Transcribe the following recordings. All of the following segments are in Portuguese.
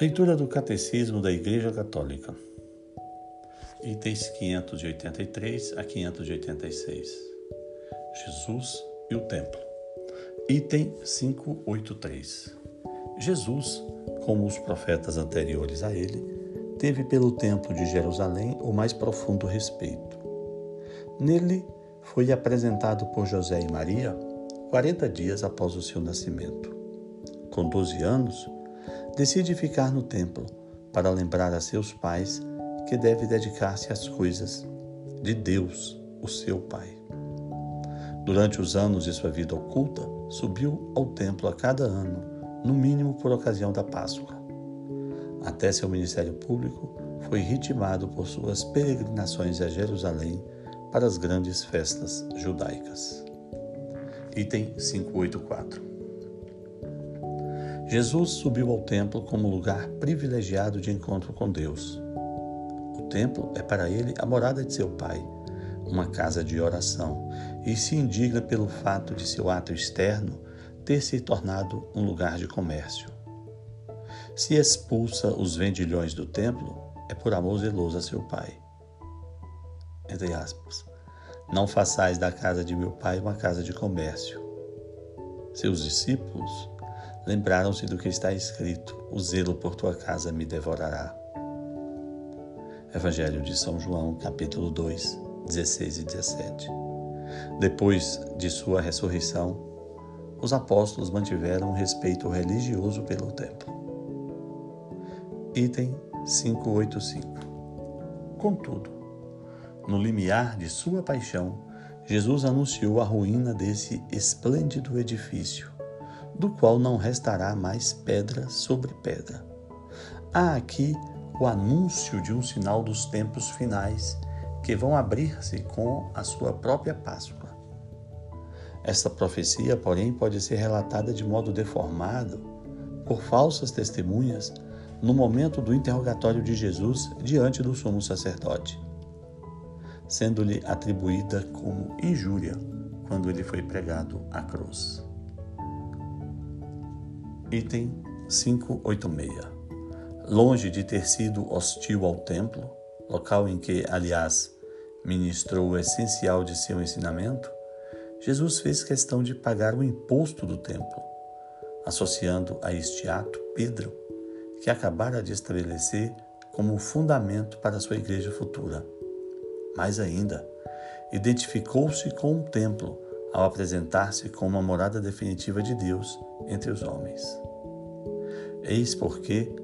Leitura do Catecismo da Igreja Católica. Itens 583 a 586. Jesus e o Templo. Item 583. Jesus, como os profetas anteriores a ele, teve pelo Templo de Jerusalém o mais profundo respeito. Nele foi apresentado por José e Maria 40 dias após o seu nascimento. Com 12 anos, decide ficar no templo para lembrar a seus pais que deve dedicar-se às coisas de Deus, o seu Pai. Durante os anos de sua vida oculta, subiu ao templo a cada ano, no mínimo por ocasião da Páscoa. Até seu ministério público, foi ritmado por suas peregrinações a Jerusalém para as grandes festas judaicas. Item 584 Jesus subiu ao templo como lugar privilegiado de encontro com Deus. O templo é para ele a morada de seu Pai, uma casa de oração, e se indigna pelo fato de seu ato externo ter se tornado um lugar de comércio. Se expulsa os vendilhões do templo, é por amor zeloso a seu Pai. Entre aspas. Não façais da casa de meu Pai uma casa de comércio. Seus discípulos lembraram-se do que está escrito: O zelo por tua casa me devorará. Evangelho de São João, capítulo 2, 16 e 17. Depois de sua ressurreição, os apóstolos mantiveram um respeito religioso pelo templo. Item 585. Contudo, no limiar de sua paixão, Jesus anunciou a ruína desse esplêndido edifício do qual não restará mais pedra sobre pedra. Há aqui o anúncio de um sinal dos tempos finais que vão abrir-se com a sua própria Páscoa. Esta profecia, porém, pode ser relatada de modo deformado por falsas testemunhas no momento do interrogatório de Jesus diante do sumo sacerdote, sendo-lhe atribuída como injúria quando ele foi pregado à cruz. Item 586. Longe de ter sido hostil ao templo, local em que, aliás, ministrou o essencial de seu ensinamento, Jesus fez questão de pagar o imposto do templo, associando a este ato Pedro, que acabara de estabelecer como fundamento para sua igreja futura. Mais ainda, identificou-se com o templo ao apresentar-se como a morada definitiva de Deus entre os homens. Eis porque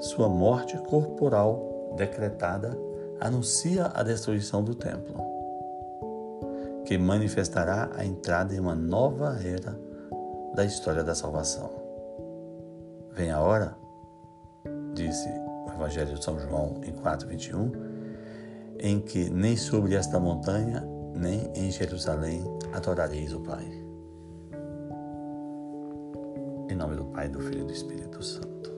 sua morte corporal decretada anuncia a destruição do templo, que manifestará a entrada em uma nova era da história da salvação. Vem a hora, disse o Evangelho de São João em 4:21, em que nem sobre esta montanha nem em Jerusalém adorareis o Pai. Em nome do Pai, do Filho e do Espírito Santo.